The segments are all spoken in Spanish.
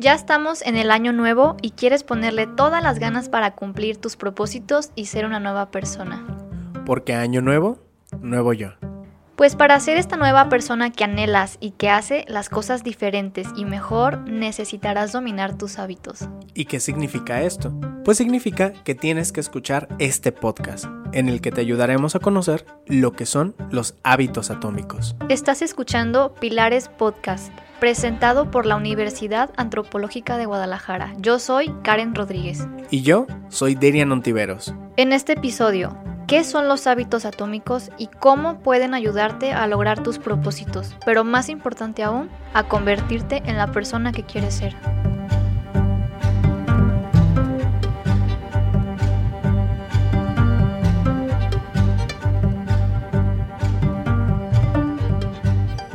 Ya estamos en el año nuevo y quieres ponerle todas las ganas para cumplir tus propósitos y ser una nueva persona. Porque año nuevo, nuevo yo. Pues para ser esta nueva persona que anhelas y que hace las cosas diferentes y mejor, necesitarás dominar tus hábitos. ¿Y qué significa esto? Pues significa que tienes que escuchar este podcast, en el que te ayudaremos a conocer lo que son los hábitos atómicos. Estás escuchando Pilares Podcast, presentado por la Universidad Antropológica de Guadalajara. Yo soy Karen Rodríguez. Y yo soy Derian Ontiveros. En este episodio, qué son los hábitos atómicos y cómo pueden ayudarte a lograr tus propósitos, pero más importante aún, a convertirte en la persona que quieres ser.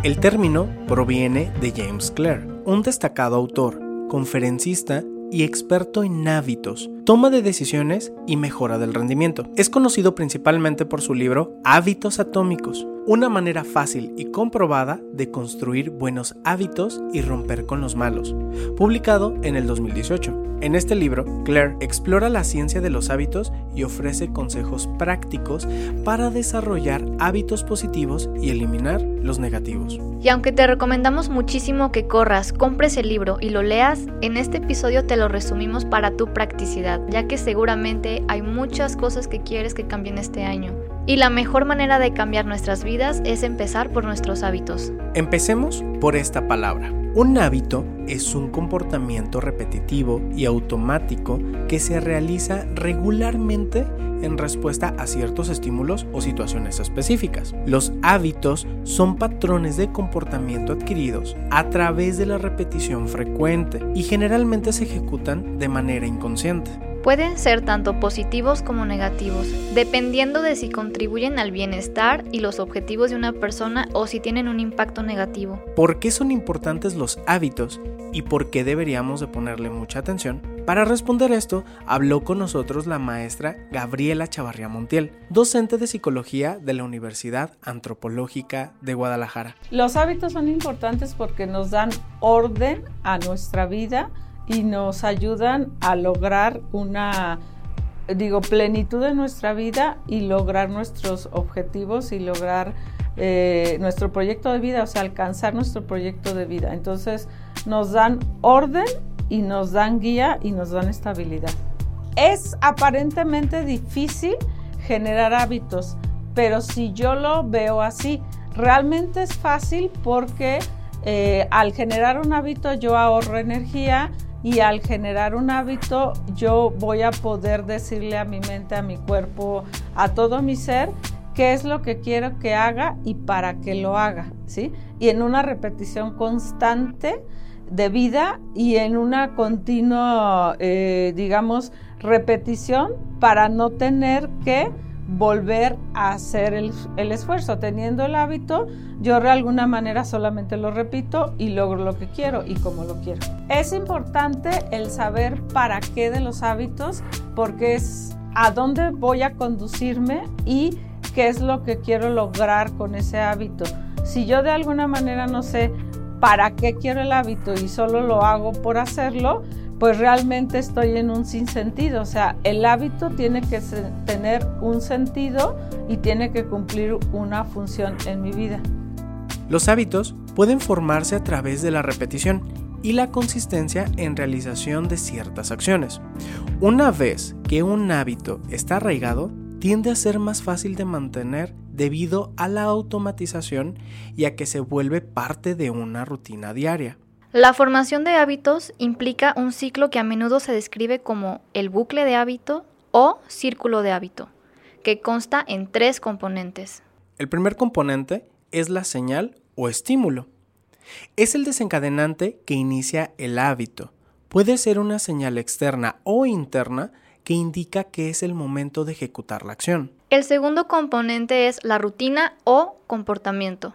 El término proviene de James Clear, un destacado autor, conferencista y experto en hábitos, toma de decisiones y mejora del rendimiento. Es conocido principalmente por su libro Hábitos Atómicos, una manera fácil y comprobada de construir buenos hábitos y romper con los malos, publicado en el 2018. En este libro, Claire explora la ciencia de los hábitos y ofrece consejos prácticos para desarrollar hábitos positivos y eliminar los negativos. Y aunque te recomendamos muchísimo que corras, compres el libro y lo leas, en este episodio te lo resumimos para tu practicidad, ya que seguramente hay muchas cosas que quieres que cambien este año. Y la mejor manera de cambiar nuestras vidas es empezar por nuestros hábitos. Empecemos por esta palabra. Un hábito es un comportamiento repetitivo y automático que se realiza regularmente en respuesta a ciertos estímulos o situaciones específicas. Los hábitos son patrones de comportamiento adquiridos a través de la repetición frecuente y generalmente se ejecutan de manera inconsciente. Pueden ser tanto positivos como negativos, dependiendo de si contribuyen al bienestar y los objetivos de una persona o si tienen un impacto negativo. ¿Por qué son importantes los hábitos y por qué deberíamos de ponerle mucha atención? Para responder esto, habló con nosotros la maestra Gabriela Chavarría Montiel, docente de psicología de la Universidad Antropológica de Guadalajara. Los hábitos son importantes porque nos dan orden a nuestra vida y nos ayudan a lograr una, digo, plenitud en nuestra vida y lograr nuestros objetivos y lograr eh, nuestro proyecto de vida, o sea, alcanzar nuestro proyecto de vida. Entonces, nos dan orden y nos dan guía y nos dan estabilidad. Es aparentemente difícil generar hábitos, pero si yo lo veo así, realmente es fácil porque eh, al generar un hábito yo ahorro energía, y al generar un hábito yo voy a poder decirle a mi mente, a mi cuerpo, a todo mi ser qué es lo que quiero que haga y para qué lo haga, ¿sí? Y en una repetición constante de vida y en una continua, eh, digamos, repetición para no tener que volver a hacer el, esfuerzo. Teniendo el hábito, yo de alguna manera solamente lo repito y logro lo que quiero y como lo quiero. Es importante el saber para qué de los hábitos porque es a dónde voy a conducirme y qué es lo que quiero lograr con ese hábito. Si yo de alguna manera no sé para qué quiero el hábito y solo lo hago por hacerlo, pues realmente estoy en un sinsentido. O sea, el hábito tiene que tener un sentido y tiene que cumplir una función en mi vida. Los hábitos pueden formarse a través de la repetición y la consistencia en realización de ciertas acciones. Una vez que un hábito está arraigado, tiende a ser más fácil de mantener debido a la automatización y a que se vuelve parte de una rutina diaria. La formación de hábitos implica un ciclo que a menudo se describe como el bucle de hábito o círculo de hábito, que consta en tres componentes. El primer componente es la señal o estímulo. Es el desencadenante que inicia el hábito. Puede ser una señal externa o interna que indica que es el momento de ejecutar la acción. El segundo componente es la rutina o comportamiento.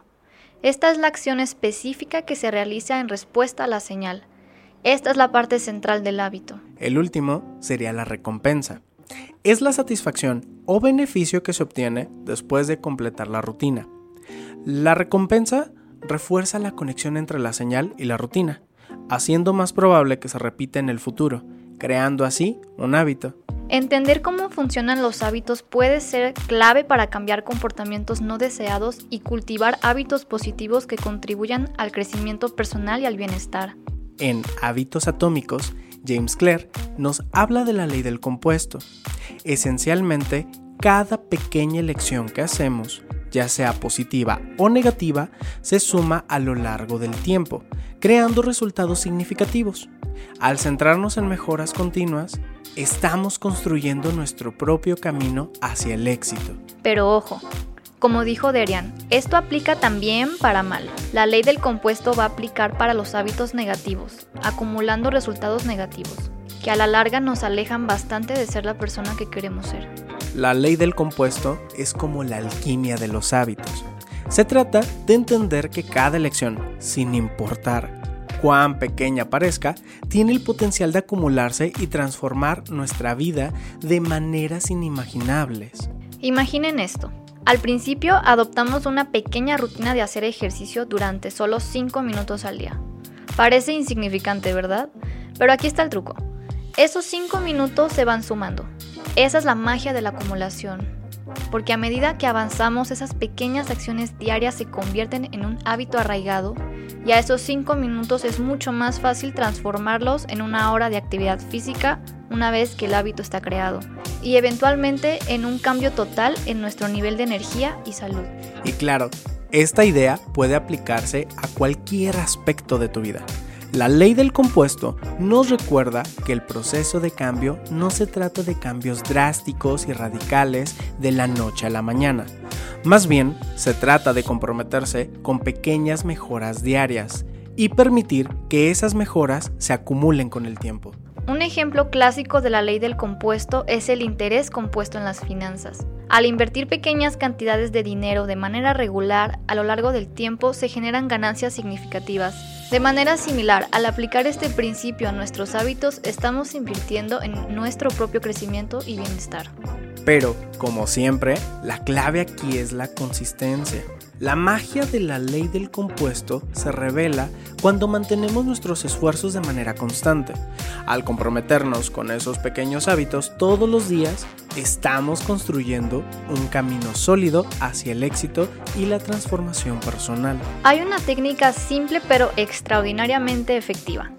Esta es la acción específica que se realiza en respuesta a la señal. Esta es la parte central del hábito. El último sería la recompensa. Es la satisfacción o beneficio que se obtiene después de completar la rutina. La recompensa refuerza la conexión entre la señal y la rutina, haciendo más probable que se repita en el futuro, creando así un hábito. Entender cómo funcionan los hábitos puede ser clave para cambiar comportamientos no deseados y cultivar hábitos positivos que contribuyan al crecimiento personal y al bienestar. En Hábitos Atómicos, James Clear nos habla de la ley del compuesto. Esencialmente, cada pequeña elección que hacemos, ya sea positiva o negativa, se suma a lo largo del tiempo, creando resultados significativos. Al centrarnos en mejoras continuas, estamos construyendo nuestro propio camino hacia el éxito. Pero ojo, como dijo Derian, esto aplica también para mal. La ley del compuesto va a aplicar para los hábitos negativos, acumulando resultados negativos, que a la larga nos alejan bastante de ser la persona que queremos ser. La ley del compuesto es como la alquimia de los hábitos. Se trata de entender que cada elección, sin importar cuán pequeña parezca, tiene el potencial de acumularse y transformar nuestra vida de maneras inimaginables. Imaginen esto. Al principio adoptamos una pequeña rutina de hacer ejercicio durante solo 5 minutos al día. Parece insignificante, ¿verdad? Pero aquí está el truco. Esos 5 minutos se van sumando. Esa es la magia de la acumulación porque a medida que avanzamos esas pequeñas acciones diarias se convierten en un hábito arraigado y a esos 5 minutos es mucho más fácil transformarlos en una hora de actividad física una vez que el hábito está creado y eventualmente en un cambio total en nuestro nivel de energía y salud. Y claro, esta idea puede aplicarse a cualquier aspecto de tu vida. La ley del compuesto nos recuerda que el proceso de cambio no se trata de cambios drásticos y radicales de la noche a la mañana. Más bien, se trata de comprometerse con pequeñas mejoras diarias y permitir que esas mejoras se acumulen con el tiempo. Un ejemplo clásico de la ley del compuesto es el interés compuesto en las finanzas. Al invertir pequeñas cantidades de dinero de manera regular a lo largo del tiempo se generan ganancias significativas de manera similar, al aplicar este principio a nuestros hábitos, estamos invirtiendo en nuestro propio crecimiento y bienestar. Pero, como siempre, la clave aquí es la consistencia. La magia de la ley del compuesto se revela cuando mantenemos nuestros esfuerzos de manera constante. Al comprometernos con esos pequeños hábitos todos los días, estamos construyendo un camino sólido hacia el éxito y la transformación personal. Hay una técnica simple pero extraordinariamente efectiva,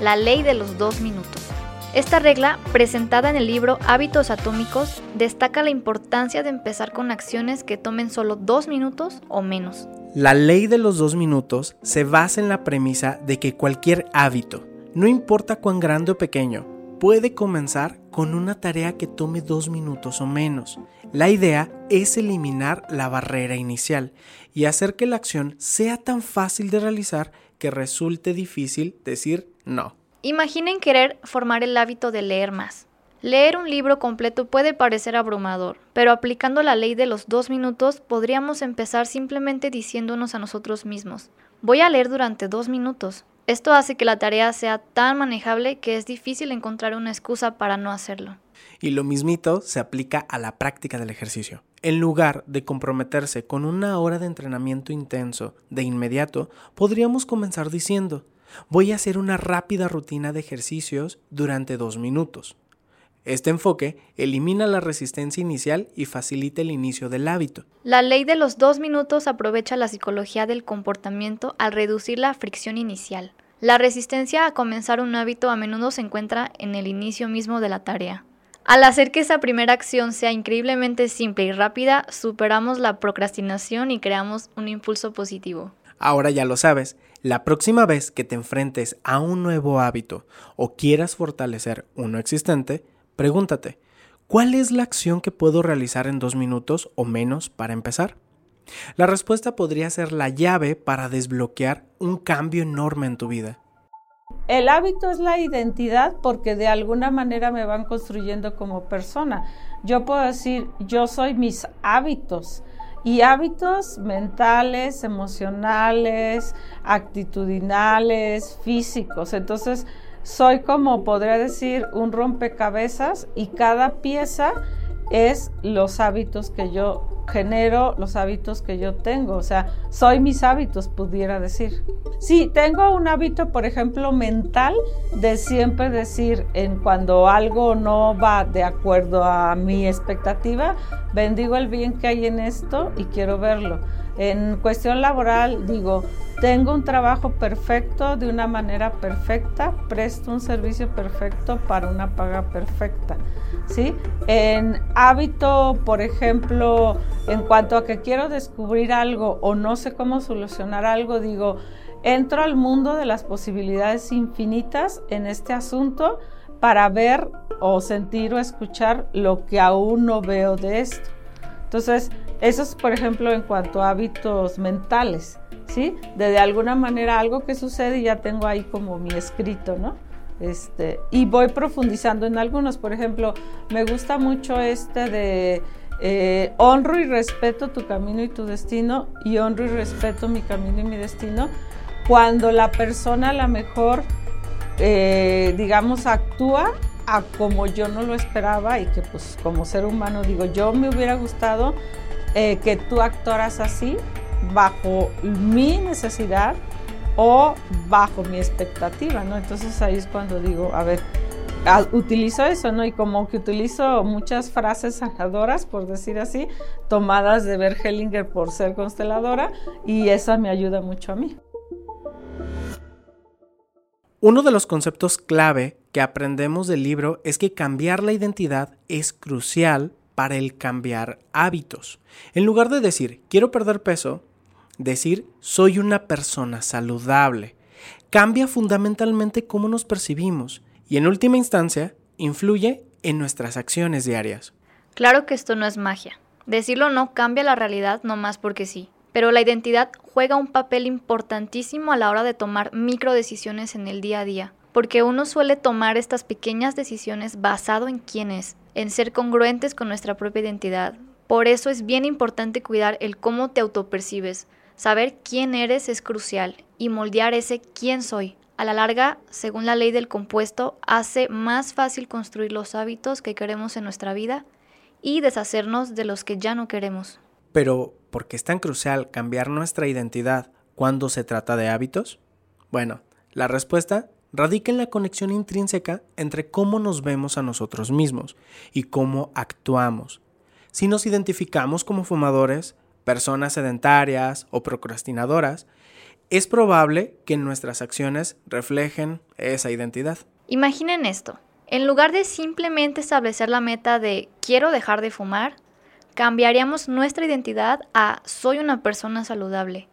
la ley de los dos minutos. Esta regla, presentada en el libro Hábitos Atómicos, destaca la importancia de empezar con acciones que tomen solo dos minutos o menos. La ley de los dos minutos se basa en la premisa de que cualquier hábito, no importa cuán grande o pequeño, puede comenzar con una tarea que tome dos minutos o menos. La idea es eliminar la barrera inicial y hacer que la acción sea tan fácil de realizar que resulte difícil decir no. Imaginen querer formar el hábito de leer más. Leer un libro completo puede parecer abrumador, pero aplicando la ley de los dos minutos podríamos empezar simplemente diciéndonos a nosotros mismos, voy a leer durante dos minutos. Esto hace que la tarea sea tan manejable que es difícil encontrar una excusa para no hacerlo. Y lo mismito se aplica a la práctica del ejercicio. En lugar de comprometerse con una hora de entrenamiento intenso de inmediato, podríamos comenzar diciendo, Voy a hacer una rápida rutina de ejercicios durante dos minutos. Este enfoque elimina la resistencia inicial y facilita el inicio del hábito. La ley de los dos minutos aprovecha la psicología del comportamiento al reducir la fricción inicial. La resistencia a comenzar un hábito a menudo se encuentra en el inicio mismo de la tarea. Al hacer que esa primera acción sea increíblemente simple y rápida, superamos la procrastinación y creamos un impulso positivo. Ahora ya lo sabes, la próxima vez que te enfrentes a un nuevo hábito o quieras fortalecer uno existente, pregúntate, ¿cuál es la acción que puedo realizar en dos minutos o menos para empezar? La respuesta podría ser la llave para desbloquear un cambio enorme en tu vida. El hábito es la identidad porque de alguna manera me van construyendo como persona. Yo puedo decir, yo soy mis hábitos y hábitos mentales, emocionales, actitudinales, físicos. Entonces, soy como podría decir un rompecabezas y cada pieza es los hábitos que yo genero, los hábitos que yo tengo. O sea, soy mis hábitos, pudiera decir. Sí, tengo un hábito, por ejemplo, mental de siempre decir en cuando algo no va de acuerdo a mi expectativa, bendigo el bien que hay en esto y quiero verlo. En cuestión laboral, digo, tengo un trabajo perfecto de una manera perfecta, presto un servicio perfecto para una paga perfecta. ¿sí? En hábito, por ejemplo, en cuanto a que quiero descubrir algo o no sé cómo solucionar algo, digo, entro al mundo de las posibilidades infinitas en este asunto para ver o sentir o escuchar lo que aún no veo de esto. Entonces, eso es, por ejemplo, en cuanto a hábitos mentales, ¿sí? De, alguna manera algo que sucede y ya tengo ahí como mi escrito, ¿no? Este, y voy profundizando en algunos. Por ejemplo, me gusta mucho este de eh, honro y respeto tu camino y tu destino y honro y respeto mi camino y mi destino. Cuando la persona a lo mejor, eh, digamos, actúa a como yo no lo esperaba y que pues como ser humano digo, yo me hubiera gustado eh, que tú actuaras así bajo mi necesidad o bajo mi expectativa, ¿no? Entonces ahí es cuando digo, a ver, utilizo eso, ¿no? Y como que utilizo muchas frases sanadoras, por decir así, tomadas de Bert Hellinger por ser consteladora, y esa me ayuda mucho a mí. Uno de los conceptos clave que aprendemos del libro es que cambiar la identidad es crucial para el cambiar hábitos. En lugar de decir, quiero perder peso, decir soy una persona saludable. Cambia fundamentalmente cómo nos percibimos y en última instancia influye en nuestras acciones diarias. Claro que esto no es magia. Decirlo no cambia la realidad no más porque sí. Pero la identidad juega un papel importantísimo a la hora de tomar micro decisiones en el día a día, porque uno suele tomar estas pequeñas decisiones basado en quién es, en ser congruentes con nuestra propia identidad. Por eso es bien importante cuidar el cómo te autopercibes, Saber quién eres es crucial y moldear ese quién soy. A la larga, según la ley del compuesto, hace más fácil construir los hábitos que queremos en nuestra vida y deshacernos de los que ya no queremos. Pero, ¿por qué es tan crucial cambiar nuestra identidad cuando se trata de hábitos? Bueno, la respuesta radica en la conexión intrínseca entre cómo nos vemos a nosotros mismos y cómo actuamos. Si nos identificamos como fumadores, personas sedentarias o procrastinadoras, es probable que nuestras acciones reflejen esa identidad. Imaginen esto. En lugar de simplemente establecer la meta de quiero dejar de fumar, cambiaríamos nuestra identidad a soy una persona saludable.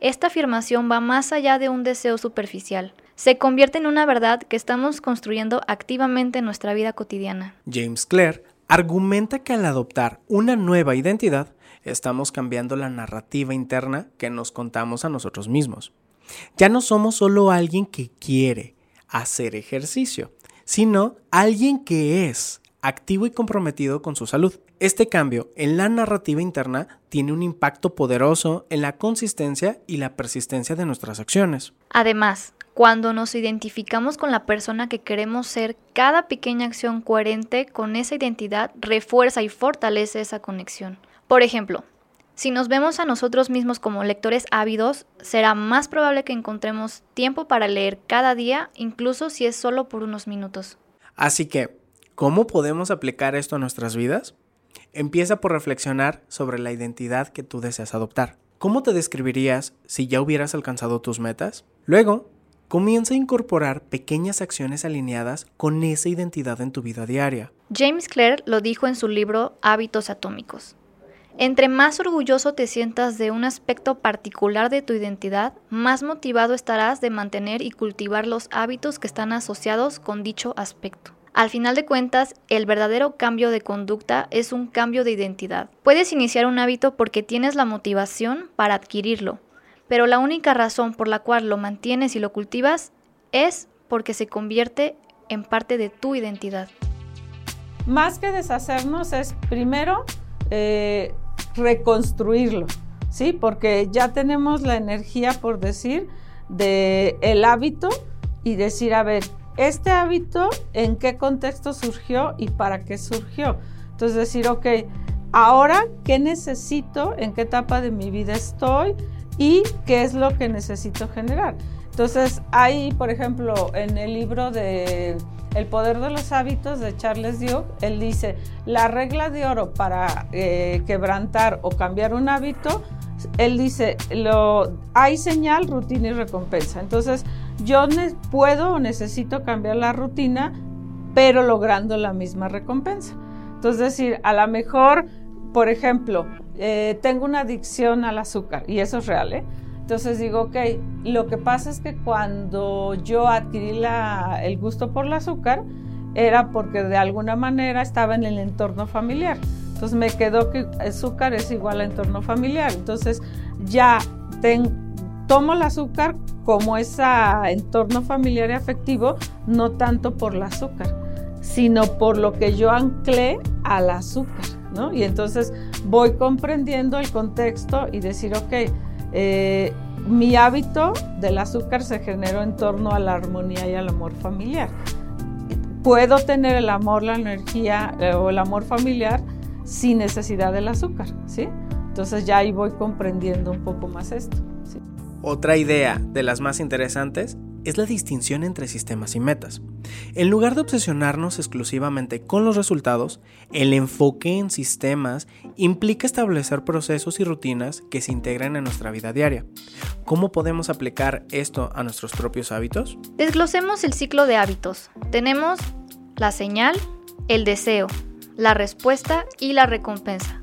Esta afirmación va más allá de un deseo superficial. Se convierte en una verdad que estamos construyendo activamente en nuestra vida cotidiana. James Clare argumenta que al adoptar una nueva identidad, estamos cambiando la narrativa interna que nos contamos a nosotros mismos. Ya no somos solo alguien que quiere hacer ejercicio, sino alguien que es activo y comprometido con su salud. Este cambio en la narrativa interna tiene un impacto poderoso en la consistencia y la persistencia de nuestras acciones. Además, cuando nos identificamos con la persona que queremos ser, cada pequeña acción coherente con esa identidad refuerza y fortalece esa conexión. Por ejemplo, si nos vemos a nosotros mismos como lectores ávidos, será más probable que encontremos tiempo para leer cada día, incluso si es solo por unos minutos. Así que, ¿cómo podemos aplicar esto a nuestras vidas? Empieza por reflexionar sobre la identidad que tú deseas adoptar. ¿Cómo te describirías si ya hubieras alcanzado tus metas? Luego, comienza a incorporar pequeñas acciones alineadas con esa identidad en tu vida diaria. James Clare lo dijo en su libro Hábitos Atómicos. Entre más orgulloso te sientas de un aspecto particular de tu identidad, más motivado estarás de mantener y cultivar los hábitos que están asociados con dicho aspecto. Al final de cuentas, el verdadero cambio de conducta es un cambio de identidad. Puedes iniciar un hábito porque tienes la motivación para adquirirlo, pero la única razón por la cual lo mantienes y lo cultivas es porque se convierte en parte de tu identidad. Más que deshacernos es primero eh, reconstruirlo, ¿sí? Porque ya tenemos la energía, por decir, de el hábito y decir, a ver, este hábito, ¿en qué contexto surgió y para qué surgió? Entonces decir, ok, ahora, ¿qué necesito? ¿En qué etapa de mi vida estoy? ¿Y qué es lo que necesito generar? Entonces, hay, por ejemplo, en el libro de El poder de los hábitos de Charles Duke, él dice, la regla de oro para eh, quebrantar o cambiar un hábito, él dice, lo, hay señal, rutina y recompensa. Entonces, yo puedo o necesito cambiar la rutina, pero logrando la misma recompensa. Entonces, decir, a lo mejor, por ejemplo, eh, tengo una adicción al azúcar, y eso es real, ¿eh? Entonces digo, ok, lo que pasa es que cuando yo adquirí el gusto por el azúcar, era porque de alguna manera estaba en el entorno familiar. Entonces me quedó que azúcar es igual a entorno familiar. Entonces ya tomo el azúcar como ese entorno familiar y afectivo, no tanto por el azúcar, sino por lo que yo anclé al azúcar, ¿no? Y entonces voy comprendiendo el contexto y decir, ok, eh, mi hábito del azúcar se generó en torno a la armonía y al amor familiar. Puedo tener el amor, la energía eh, o el amor familiar sin necesidad del azúcar, ¿sí? Entonces ya ahí voy comprendiendo un poco más esto. Otra idea de las más interesantes es la distinción entre sistemas y metas. En lugar de obsesionarnos exclusivamente con los resultados, el enfoque en sistemas implica establecer procesos y rutinas que se integren en nuestra vida diaria. ¿Cómo podemos aplicar esto a nuestros propios hábitos? Desglosemos el ciclo de hábitos. Tenemos la señal, el deseo, la respuesta y la recompensa.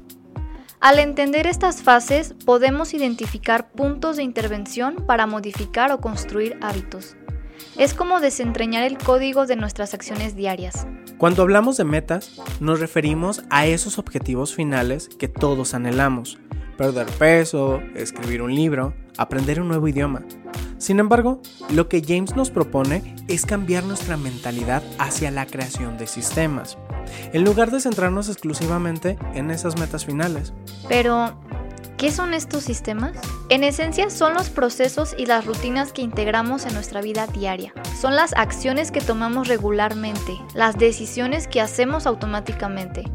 Al entender estas fases, podemos identificar puntos de intervención para modificar o construir hábitos. Es como desentrañar el código de nuestras acciones diarias. Cuando hablamos de metas, nos referimos a esos objetivos finales que todos anhelamos. Perder peso, escribir un libro, aprender un nuevo idioma. Sin embargo, lo que James nos propone es cambiar nuestra mentalidad hacia la creación de sistemas, en lugar de centrarnos exclusivamente en esas metas finales. Pero, ¿Qué son estos sistemas? En esencia son los procesos y las rutinas que integramos en nuestra vida diaria. Son las acciones que tomamos regularmente, las decisiones que hacemos automáticamente.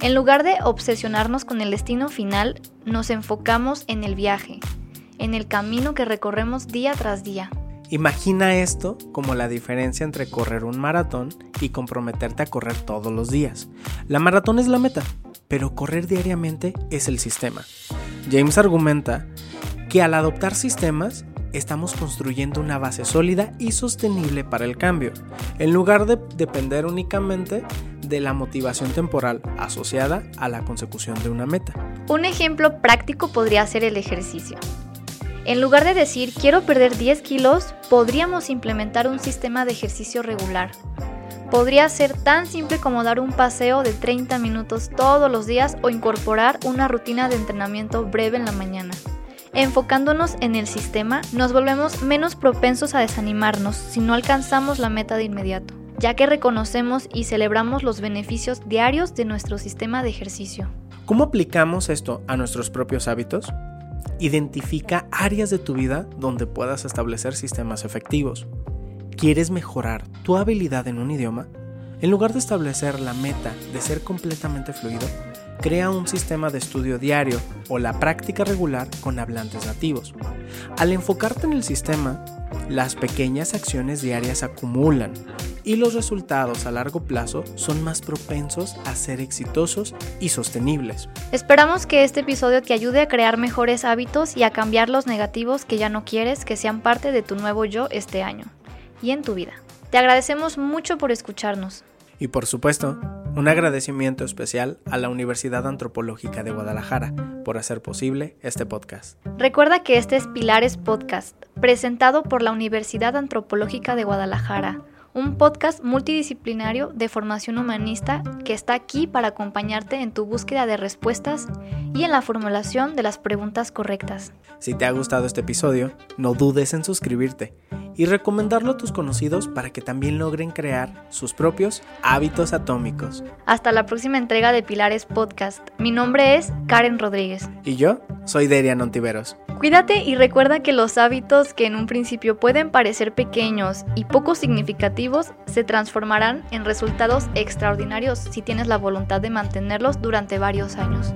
En lugar de obsesionarnos con el destino final, nos enfocamos en el viaje, en el camino que recorremos día tras día. Imagina esto como la diferencia entre correr un maratón y comprometerte a correr todos los días. La maratón es la meta, pero correr diariamente es el sistema. James argumenta que al adoptar sistemas estamos construyendo una base sólida y sostenible para el cambio, en lugar de depender únicamente de la motivación temporal asociada a la consecución de una meta. Un ejemplo práctico podría ser el ejercicio. En lugar de decir quiero perder 10 kilos, podríamos implementar un sistema de ejercicio regular, Podría ser tan simple como dar un paseo de 30 minutos todos los días o incorporar una rutina de entrenamiento breve en la mañana. Enfocándonos en el sistema, nos volvemos menos propensos a desanimarnos si no alcanzamos la meta de inmediato, ya que reconocemos y celebramos los beneficios diarios de nuestro sistema de ejercicio. ¿Cómo aplicamos esto a nuestros propios hábitos? Identifica áreas de tu vida donde puedas establecer sistemas efectivos. ¿Quieres mejorar tu habilidad en un idioma? En lugar de establecer la meta de ser completamente fluido, crea un sistema de estudio diario o la práctica regular con hablantes nativos. Al enfocarte en el sistema, las pequeñas acciones diarias acumulan y los resultados a largo plazo son más propensos a ser exitosos y sostenibles. Esperamos que este episodio te ayude a crear mejores hábitos y a cambiar los negativos que ya no quieres que sean parte de tu nuevo yo este año y en tu vida. Te agradecemos mucho por escucharnos. Y por supuesto, un agradecimiento especial a la Universidad Antropológica de Guadalajara por hacer posible este podcast. Recuerda que este es Pilares Podcast, presentado por la Universidad Antropológica de Guadalajara, un podcast multidisciplinario de formación humanista que está aquí para acompañarte en tu búsqueda de respuestas y en la formulación de las preguntas correctas. Si te ha gustado este episodio, no dudes en suscribirte y recomendarlo a tus conocidos para que también logren crear sus propios hábitos atómicos. Hasta la próxima entrega de Pilares Podcast. Mi nombre es Karen Rodríguez. Y yo soy Derian Ontiveros. Cuídate y recuerda que los hábitos que en un principio pueden parecer pequeños y poco significativos se transformarán en resultados extraordinarios si tienes la voluntad de mantenerlos durante varios años.